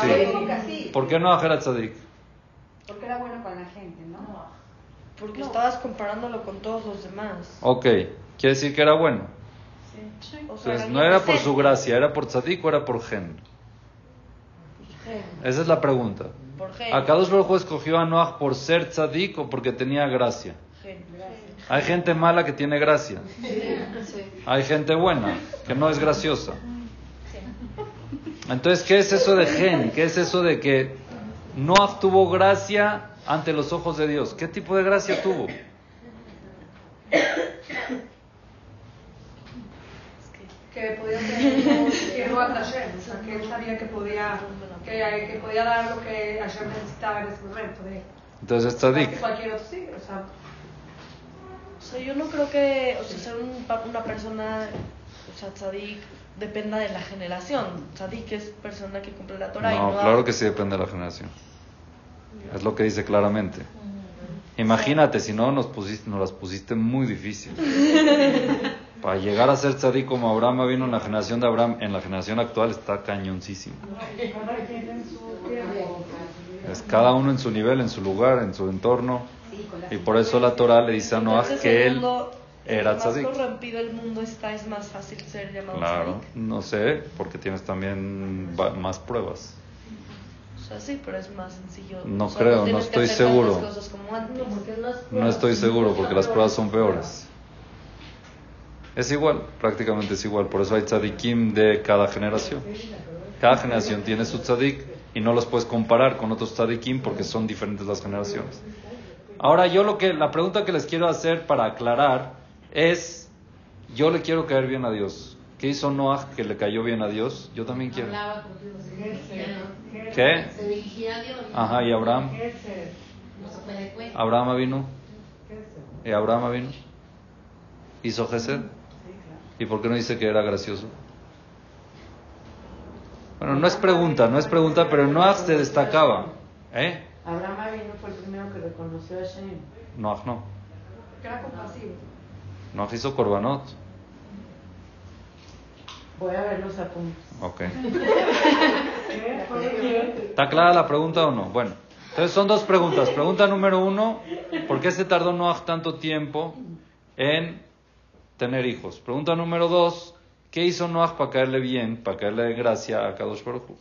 Sí. época sí. ¿Por qué no era tzadik? Porque era bueno con la gente, ¿no? porque estabas comparándolo con todos los demás. Ok, quiere decir que era bueno. O sea, Entonces, no era por su gracia, era por tzadik o era por gen. Esa es la pregunta. Por gen. ¿Akadosh Baruj escogió a Noah por ser tzadik o porque tenía gracia? Gen. Hay gente mala que tiene gracia. Hay gente buena que no es graciosa. Entonces, ¿qué es eso de gen? ¿Qué es eso de que no obtuvo gracia ante los ojos de Dios? ¿Qué tipo de gracia tuvo? que podía tener quiero a Hashem, o sea, que él sabía que podía, que, que podía dar lo que Hashem necesitaba en ese momento. De, Entonces está dic. Cualquier otro sí, o sea. O sea, yo no creo que, o sea, ser un, una persona, o sea, tzadik, dependa de la generación. Tzadik es persona que cumple la Torah y No, no claro que sí depende de la generación. Es lo que dice claramente. Imagínate, si no nos pusiste, nos las pusiste muy difícil. Para llegar a ser tzadik como Abraham vino en la generación de Abraham, en la generación actual está cañoncísimo. Es cada uno en su nivel, en su lugar, en su entorno. Y por eso la Torah le dice a Noah que él era más tzadik. corrompido el mundo está, es más fácil ser llamado Claro, tzadik. no sé, porque tienes también más pruebas. O sea, sí, pero es más sencillo. No O sea, creo, no estoy seguro. cosas como antes. No estoy seguro porque las pruebas son peores. Es igual, prácticamente es igual. Por eso hay tzadikim de cada generación. Cada generación tiene su tzadik y no los puedes comparar con otros tzadikim porque son diferentes las generaciones. Ahora yo lo que la pregunta que les quiero hacer para aclarar es yo le quiero caer bien a Dios. ¿Qué hizo Noah que le cayó bien a Dios? Yo también quiero. Hablaba con Dios. ¿Qué? Se dirigía a Dios. Ajá, y Abraham. Abraham vino. ¿Y Abraham vino? ¿Hizo Gesed? ¿Y por qué no dice que era gracioso? Bueno, no es pregunta, no es pregunta, pero Noah se destacaba. ¿Eh? Abraham Avinu fue el primero que reconoció a Shem. Noah no. que era compasivo. Noah hizo Korbanot. Voy a ver los apuntes. Ok. ¿Está clara la pregunta o no? Bueno, entonces son dos preguntas. Pregunta número uno, ¿por qué se tardó Noah tanto tiempo en tener hijos? Pregunta número dos, ¿qué hizo Noah para caerle bien, para caerle de gracia a Kadosh Baruj Hu?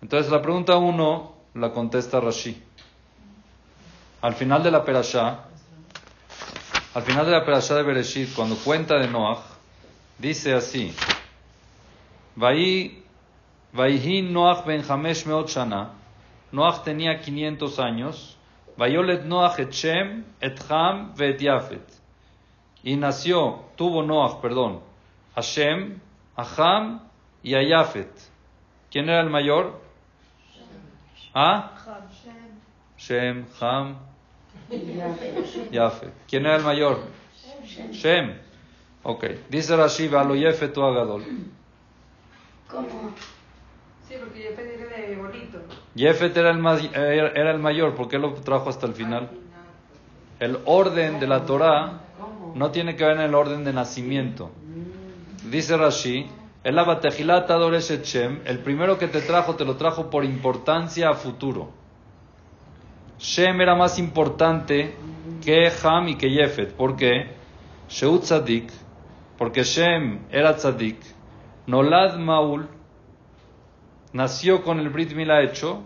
Entonces la pregunta uno la contesta Rashi. Al final de la perashá, al final de la perashá de Bereshit, cuando cuenta de Noah, dice así, Vaihi Noach ben Hamesh Meot Shana. Noach tenía 500 años. Vayolet Noach et Shem, et Ham, et Yafet. Y nació, tuvo Noach, perdón, a Shem, a Ham y a Yafet. ¿Quién era el mayor? ¿Ah? Shem, Ham, Yafet. ¿Quién era el mayor? Shem. Ok. Dice Rashi, Valo Yefet tu Agadol. Sí, porque yo pedí de bonito. Jefet era el, más, era, era el mayor, ¿por qué lo trajo hasta el final? El orden de la Torah no tiene que ver en el orden de nacimiento. Dice Rashi, el Abatejilat Adoresh et Shem, el primero que te trajo, te lo trajo por importancia a futuro. Shem era más importante que Ham y que Jefet. ¿Por qué? Sheut Tzadik, porque Shem era Tzadik. Nolad Maul, nació con el Brit Mila hecho,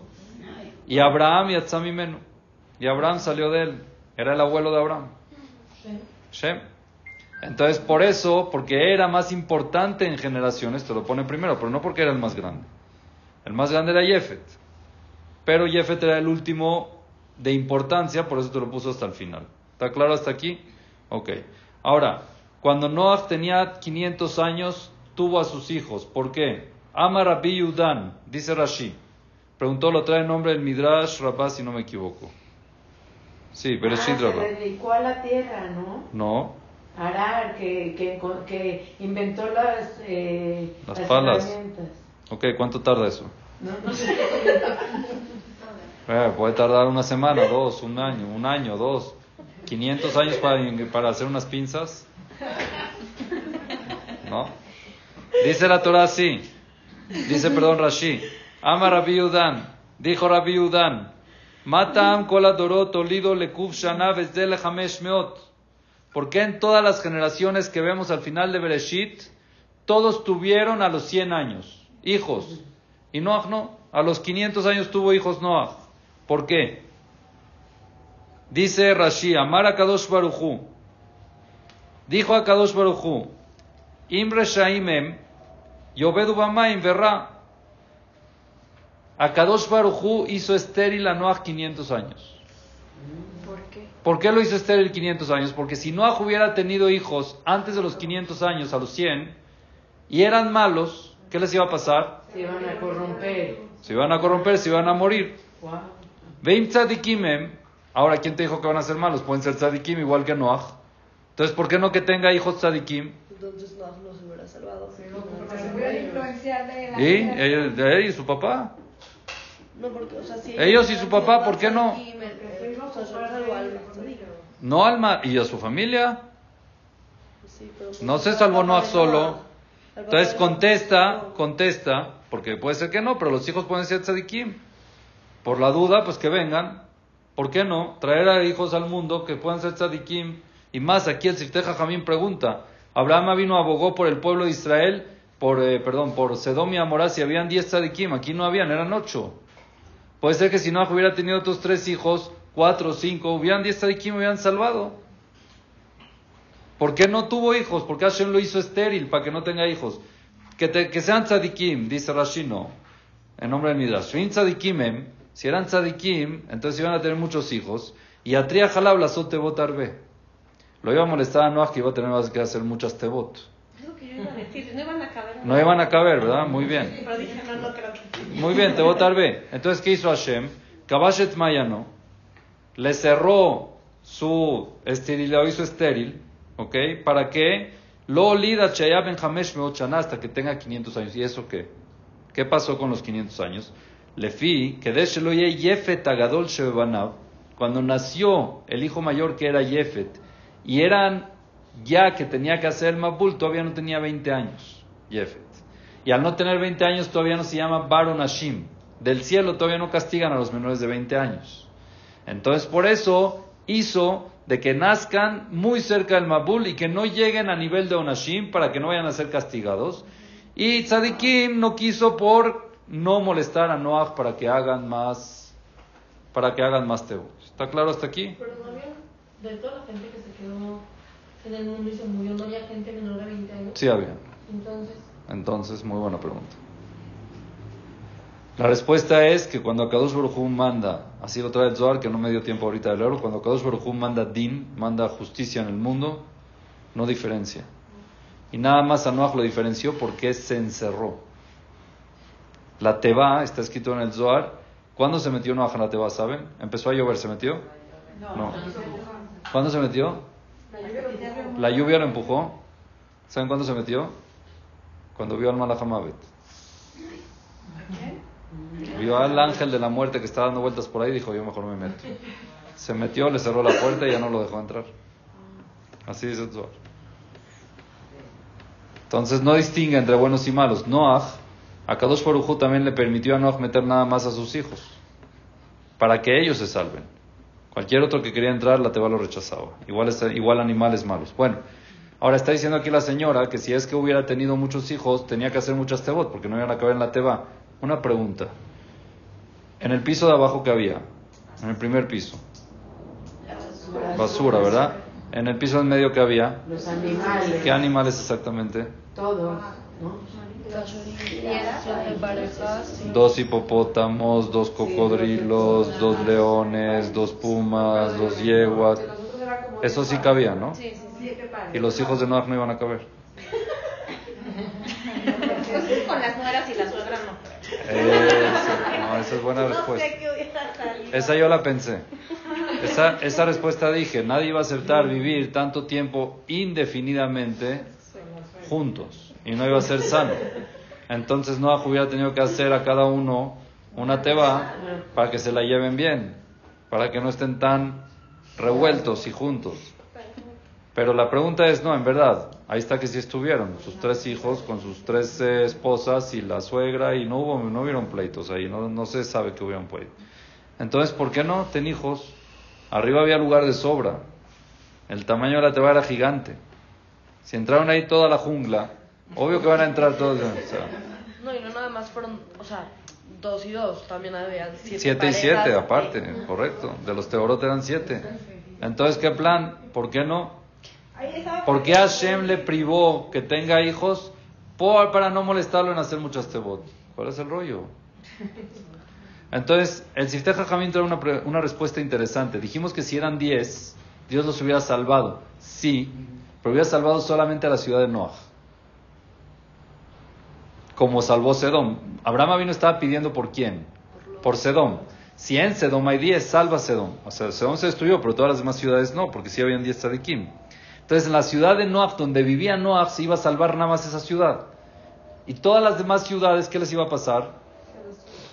y Abraham y Atzamimenu. Y Abraham salió de él, era el abuelo de Abraham. Shem. Entonces, por eso, porque era más importante en generaciones, te lo pone primero, pero no porque era el más grande. El más grande era Jefet. Pero Jefet era el último de importancia, por eso te lo puso hasta el final. ¿Está claro hasta aquí? Ok. Ahora, cuando Noah tenía 500 años, tuvo a sus hijos. ¿Por qué? Ama Rabbi Yudan, dice Rashi. Preguntó, lo trae el nombre del Midrash Rabá, si no me equivoco. Sí, Bereshit ah, se Rabá. dedicó a la tierra, ¿no? No, Arar, que, que, que inventó las, eh, Las palas. herramientas. ok, ¿cuánto tarda eso? No, no sé. Eh, puede tardar una semana, dos, un año, un año, dos. 500 años para, para hacer unas pinzas. ¿No? Dice la Torah así. Dice, perdón, Rashi. Ama Rabbi Udan. Dijo Rabbi Udan. Matam kol adorot olido lekuf shana vezdel hamesh meot. ¿Por en todas las generaciones que vemos al final de Bereshit, todos tuvieron a los 100 años hijos? Y Noah no. A los 500 años tuvo hijos Noah. ¿Por qué? Dice Rashi, Amar a Kadosh Baruchu. Dijo a Kadosh Baruchu, Imre Shaimem, Yobedu Bamaim Verra. A Kadosh Baruchu hizo estéril a Noah 500 años. ¿Por qué? ¿Por qué lo hizo estéril 500 años? Porque si Noah hubiera tenido hijos antes de los 500 años, a los 100, y eran malos, ¿qué les iba a pasar? Se iban a corromper. Se iban a corromper, se iban a morir. Wow. Veim tzadikimem. Ahora, ¿quién te dijo que van a ser malos? Pueden ser tzadikim igual que Noach. Entonces, ¿por qué no que tenga hijos tzadikim? Entonces no, no se hubiera salvado. Porque se puede influenciar de la ¿Y? Él y su papá. No, porque, o sea, si Ellos y su papá, ¿por qué no? No alma y a su familia. Sí, No se al salvó Noah solo. Noah. Entonces contesta, Noah. contesta, porque puede ser que no, pero los hijos pueden ser tzadikim. Por la duda, pues que vengan. ¿Por qué no? Traer a hijos al mundo que puedan ser tzadikim. Y más, aquí el Sifteh Jamín pregunta, Abraham vino abogó por el pueblo de Israel, por, eh, perdón, por Sedom y Amorá, si habían 10 tzadikim, aquí no habían, eran 8. Puede ser que si no hubiera tenido otros tres hijos, cuatro cinco, hubieran 10 tzadikim, hubieran salvado. ¿Por qué no tuvo hijos? Porque Hashem lo hizo estéril para que no tenga hijos. Que, te- sean tzadikim, dice Rashi, no. En nombre de Midrash. Fin tzadikimem, si eran tzadikim, entonces iban a tener muchos hijos. Y a Jalab la sote botarbe. Lo iba a molestar a Noah que iba a tener que hacer muchas tebot. Es lo que yo iba a decir, no iban a caber. No iban a caber, ¿verdad? Muy bien. Pero dije, no, no creo que Muy bien, te votar B. Entonces, ¿qué hizo Hashem? Kabashet Mayano le cerró su esterilidad, lo hizo estéril, ¿ok? ¿Para que Lo olida Chayab en Hamesh hasta que tenga 500 años. ¿Y eso qué? ¿Qué pasó con los 500 años? Lefi, que de Sheloye Yefet Agadol Shebanav, cuando nació el hijo mayor que era Yefet, y eran ya que tenía que hacer el Mabul, todavía no tenía 20 años, Yefet. Y al no tener 20 años todavía no se llama Baron Hashim. Del cielo todavía no castigan a los menores de 20 años. Entonces por eso hizo de que nazcan muy cerca del Mabul y que no lleguen a nivel de Onashim para que no vayan a ser castigados. Y Tzadikim no quiso por no molestar a Noach para que hagan más, para que hagan más tebut. ¿Está claro hasta aquí? Pero no había, de toda la gente que se quedó en el mundo y se murió, no había gente menor de 20 años. Sí había. Entonces, Entonces, muy buena pregunta. La respuesta es que cuando Akadosh Baruj manda, así lo trae el Zohar, que no me dio tiempo ahorita de leerlo, cuando Akadosh Baruj manda din, manda justicia en el mundo, no diferencia. Y nada más a Noach lo diferenció porque se encerró. La Teba, está escrito en el Zohar, ¿cuándo se metió Noach en la Teba, saben? ¿Empezó a llover, se metió? No. ¿Cuándo se metió? La lluvia lo empujó. ¿Saben cuándo se metió? Cuando vio al Malachamavet. Vio al ángel de la muerte que estaba dando vueltas por ahí y dijo, yo mejor me meto. Se metió, le cerró la puerta y ya no lo dejó entrar. Así dice el Zohar. Entonces no distingue entre buenos y malos. Noach, a Kadosh Baruj también le permitió a Noach meter nada más a sus hijos. Para que ellos se salven. Cualquier otro que quería entrar, la Teba lo rechazaba. Igual, igual animales malos. Bueno, ahora está diciendo aquí la señora que si es que hubiera tenido muchos hijos, tenía que hacer muchas Tebot, porque no iban a caber en la Teba. Una pregunta. En el piso de abajo que había, en el primer piso, basura, ¿verdad? En el piso en medio que había, Los animales. ¿qué animales exactamente? Todos, ¿no? Dos hipopótamos, dos cocodrilos, dos leones, dos pumas, dos yeguas. Eso sí cabía, ¿no? Y los hijos de Noach no iban a caber. Con las nueras y la suegra no. Eso, no, esa es buena No respuesta. Esa yo la pensé. Esa, esa respuesta dije, nadie iba a aceptar vivir tanto tiempo indefinidamente juntos y no iba a ser sano. Entonces Noah hubiera tenido que hacer a cada uno una teba para que se la lleven bien, para que no estén tan revueltos y juntos. Pero la pregunta es, no, en verdad, ahí está que sí estuvieron, sus tres hijos con sus tres esposas y la suegra y no hubo, no hubieron pleitos ahí, no, no se sabe que hubieron pleitos. Entonces, ¿por qué no? Ten hijos. Arriba había lugar de sobra. El tamaño de la teba era gigante. Si entraron ahí toda la jungla, obvio que van a entrar todos. o sea, No, y no nada más fueron, o sea, dos y dos, también había siete. siete y siete, aparte, correcto. De los teorot eran siete. Entonces, ¿qué plan? ¿Por qué no? ¿Por qué Hashem le privó que tenga hijos por, para no molestarlo en hacer muchas tebot? ¿Cuál es el rollo? Entonces, el Sifteh Jajamín trae una, una respuesta interesante. Dijimos que si eran 10, Dios los hubiera salvado. Sí, pero hubiera salvado solamente a la ciudad de Noah. Como salvó Sedom. Abraham vino estaba pidiendo por quién? Por Sedom. Si en Sedom hay 10, salva Sedom. O sea, Sedom se destruyó, pero todas las demás ciudades no, porque sí habían 10 tzadikim. Entonces, en la ciudad de Noach, donde vivía Noach, se iba a salvar nada más esa ciudad. Y todas las demás ciudades, ¿qué les iba a pasar?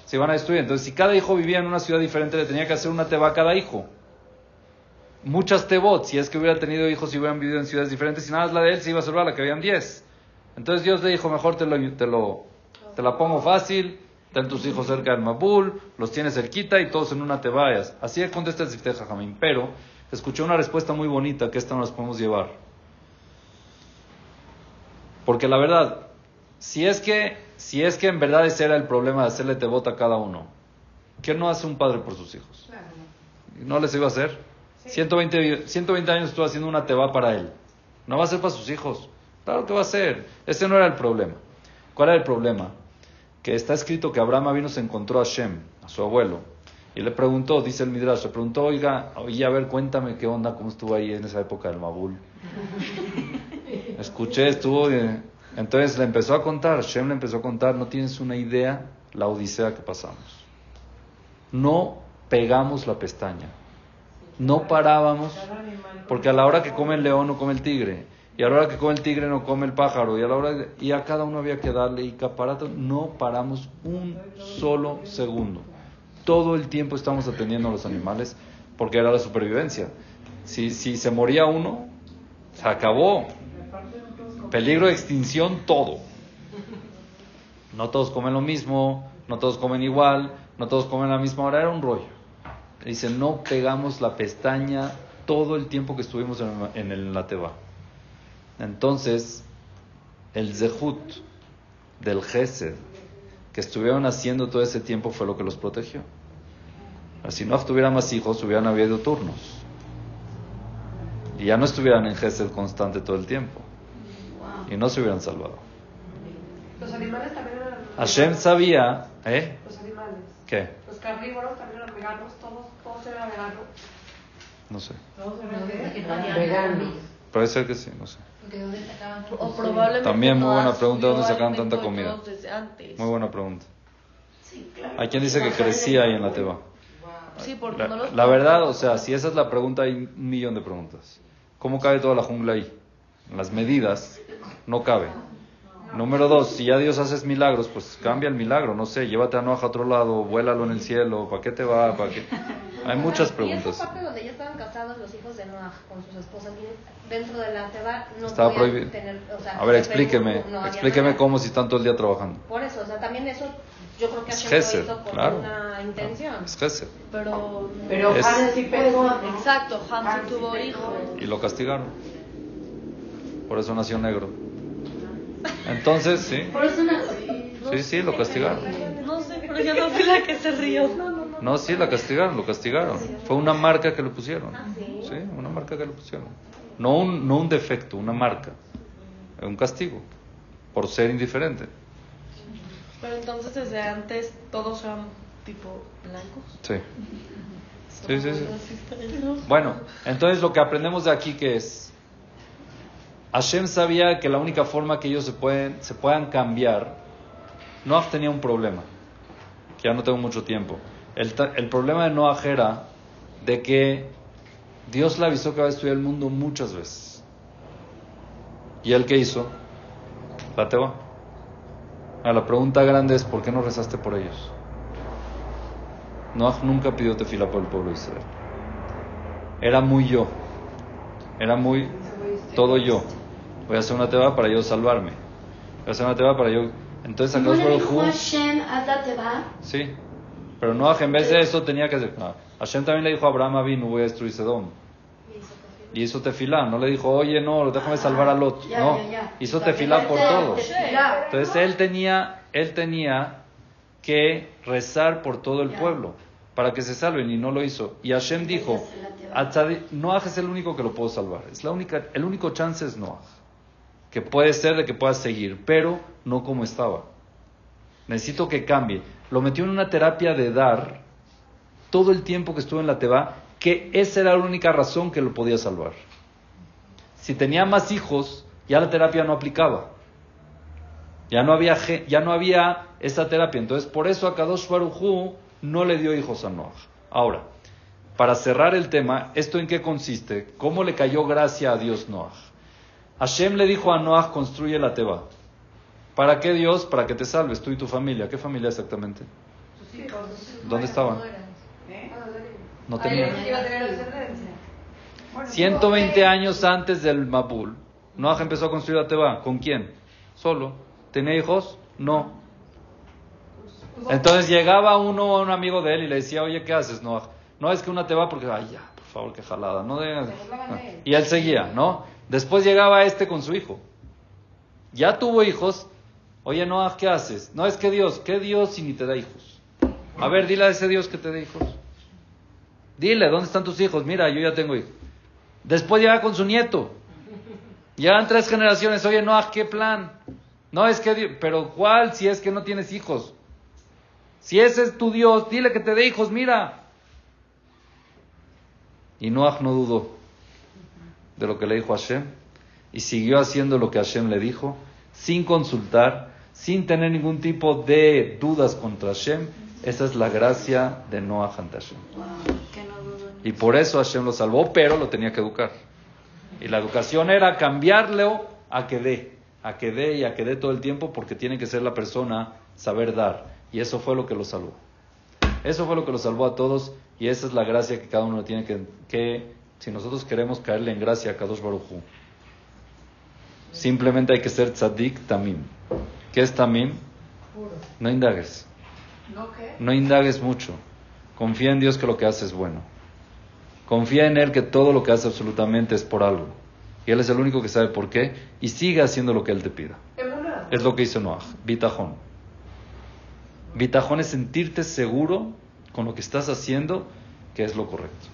Se iban a destruir. Entonces, si cada hijo vivía en una ciudad diferente, le tenía que hacer una teba a cada hijo. Muchas tebot, si es que hubiera tenido hijos y hubieran vivido en ciudades diferentes, y nada más la de él se iba a salvar la que habían 10. Entonces Dios le dijo, mejor te, lo, te, lo, te la pongo fácil, ten tus hijos cerca del Mabul, los tienes cerquita y todos en una te vayas. Así contesta el Sifteh Jajamín. Pero escuché una respuesta muy bonita que esta no las podemos llevar. Porque la verdad, si es que, si es que en verdad ese era el problema de hacerle tebota a cada uno, ¿qué no hace un padre por sus hijos? ¿No les iba a hacer? 120, 120 años estuvo haciendo una teba para él. No va a ser para sus hijos. Claro que va a ser. Ese no era el problema. ¿Cuál era el problema? Que está escrito que Abraham vino se encontró a Shem, a su abuelo, y le preguntó, dice el Midrash, le preguntó, oiga, oye, a ver, cuéntame qué onda, cómo estuvo ahí en esa época del Mabul. Escuché, estuvo... eh, Entonces le empezó a contar, Shem le empezó a contar, no tienes una idea la odisea que pasamos. No pegamos la pestaña. No parábamos, porque a la hora que come el león no come el tigre, y a la hora que come el tigre no come el pájaro, y a la hora de- y a cada uno había que darle y caparato, no paramos un solo segundo. Todo el tiempo estamos atendiendo a los animales, porque era la supervivencia. Si, si se moría uno, se acabó. Peligro de extinción, todo. No todos comen lo mismo, no todos comen igual, no todos comen a la misma hora, era un rollo. Dice, no pegamos la pestaña todo el tiempo que estuvimos en, en el. Entonces, el Zehut del Gesed que estuvieron haciendo todo ese tiempo fue lo que los protegió. Si no tuvieran más hijos, hubieran habido turnos. Y ya no estuvieran en Gesed constante todo el tiempo. Y no se hubieran salvado. Los animales también eran. Hashem sabía, ¿eh? Los animales. ¿Qué? Los carnívoros también eran veganos, todos, todos eran veganos. No sé. Todos eran Veganos. Puede ser que sí, no sé. Porque dónde sacaban su O probablemente También muy buena pregunta, ¿dónde sacaban tanta comida? todos desde antes. Muy buena pregunta. Sí, claro. Hay quien dice que crecía ahí en la Teba. Sí, porque La, no los la verdad, o sea, si esa es la pregunta, hay un millón de preguntas. ¿Cómo cabe toda la jungla ahí? En las medidas, no cabe. Número dos, si ya Dios hace milagros, pues cambia el milagro, no sé, llévate a Noah a otro lado, vuélalo en el cielo, ¿para qué te va? ¿Para qué? Hay muchas Y preguntas. esa parte donde ya estaban casados los hijos de Noah con sus esposas, y dentro de la Teba no Estaba podían prohibido. tener, o sea, A ver, explíqueme, no explíqueme nada. cómo si están todo el día trabajando. Por eso, o sea, también eso yo creo que Es hizo con claro. una intención. Es Gesed. Pero. Pero Es- Hans sí pegó. Exacto, Hans Hans sí tuvo hijos. Y lo castigaron. Por eso nació negro. Entonces, sí. Por eso no. Sí, sí, lo castigaron. No sé, pero yo no fui la que se rió. No, sí, la castigaron, lo castigaron. Fue una marca que le pusieron. Sí. Una marca que le pusieron. No un, no un defecto, una marca. Un castigo. Por ser indiferente. Pero entonces desde antes todos eran tipo blancos. Sí. Sí, sí, sí. Bueno, entonces lo que aprendemos de aquí que es, Hashem sabía que la única forma que ellos se, pueden, se puedan cambiar, Noah tenía un problema, que ya no tengo mucho tiempo. El, el problema de Noah era de que Dios le avisó que va a destruir el mundo muchas veces. ¿Y él qué hizo? La te va. Ah, La pregunta grande es, ¿por qué no rezaste por ellos? Noah nunca pidió tefila por el pueblo de Israel. Era muy yo. Era muy todo yo. Voy a hacer una teba para yo salvarme. Voy a hacer una teba para yo. Entonces ¿No le dijo Hashem, haz la teba? Sí. Pero Noah en vez de eso tenía que hacer. no. Hashem también le dijo a Abraham Avinu, voy a destruir Sedom. Y hizo tefilá. No le dijo, oye, no, déjame salvar a Lot. Ya, no. ya, ya. Hizo tefilá por todos. Entonces él tenía, él tenía que rezar por todo el pueblo para que se salven y no lo hizo. Y Hashem dijo, "A tzadi- Noah es el único que lo puedo salvar. Es la única, el único chance es Noah. Que puede ser de que pueda seguir, pero no como estaba. Necesito que cambie. Lo metió en una terapia de dar todo el tiempo que estuvo en la Teba, que esa era la única razón que lo podía salvar. Si tenía más hijos, ya la terapia no aplicaba. Ya no había, ya no había esa terapia. Entonces, por eso a Kadosh no le dio hijos a Noah. Ahora, para cerrar el tema, ¿esto en qué consiste? ¿Cómo le cayó gracia a Dios Noah? Hashem le dijo a Noah, construye la teba. ¿Para qué Dios? Para que te salves tú y tu familia. ¿Qué familia exactamente? ¿Dónde estaban? ¿Eh? No Ahí tenían. iba a tener descendencia. Bueno, 120 años antes del Mabul, Noah empezó a construir la teba. ¿Con quién? Solo. ¿Tenía hijos? No. Entonces llegaba uno a un amigo de él y le decía, oye, ¿qué haces, Noah? No, es que una te va porque, ay, ya, favor, qué jalada. No de... Y él seguía, ¿no? Después llegaba este con su hijo. Ya tuvo hijos. Oye, Noah, ¿qué haces? No, es que Dios, ¿qué Dios si ni te da hijos? A ver, dile a ese Dios que te dé hijos. Dile, ¿dónde están tus hijos? Mira, yo ya tengo hijos. Después llega con su nieto. Llegan tres generaciones. Oye, Noah, ¿qué plan? No, es que, Dios- pero ¿cuál si es que no tienes hijos? Si ese es tu Dios, dile que te dé hijos, mira. Y Noah no dudó de lo que le dijo Hashem y siguió haciendo lo que Hashem le dijo, sin consultar, sin tener ningún tipo de dudas contra Hashem. Esa es la gracia de Noah ante Hashem. Y por eso Hashem lo salvó, pero lo tenía que educar. Y la educación era cambiarlo a que dé, a que dé y a que dé todo el tiempo, porque tiene que ser la persona saber dar. Y eso fue lo que lo salvó. Eso fue lo que lo salvó a todos, y esa es la gracia que cada uno tiene que, que si nosotros queremos caerle en gracia a Kadosh Baruj Hu, simplemente hay que ser tzadik tamim. ¿Qué es tamim? No indagues. ¿No qué? No indagues mucho. Confía en Dios que lo que hace es bueno. Confía en Él que todo lo que hace absolutamente es por algo. Y Él es el único que sabe por qué. Y sigue haciendo lo que Él te pida. Es lo que hizo Noah. Bitajón. Bitajón es sentirte seguro con lo que estás haciendo que es lo correcto.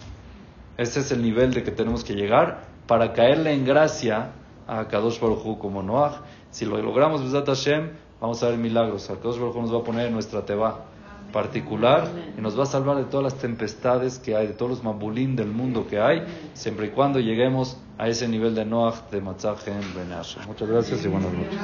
Ese es el nivel de que tenemos que llegar para caerle en gracia a Kadosh Baruj Hu como Noah. Si lo logramos, Besat Hashem, vamos a ver milagros. Kadosh Baruj Hu nos va a poner en nuestra teba particular y nos va a salvar de todas las tempestades que hay, de todos los mabulín del mundo que hay, siempre y cuando lleguemos a ese nivel de Noah de Matzah Ben Hashem. Muchas gracias y buenas noches.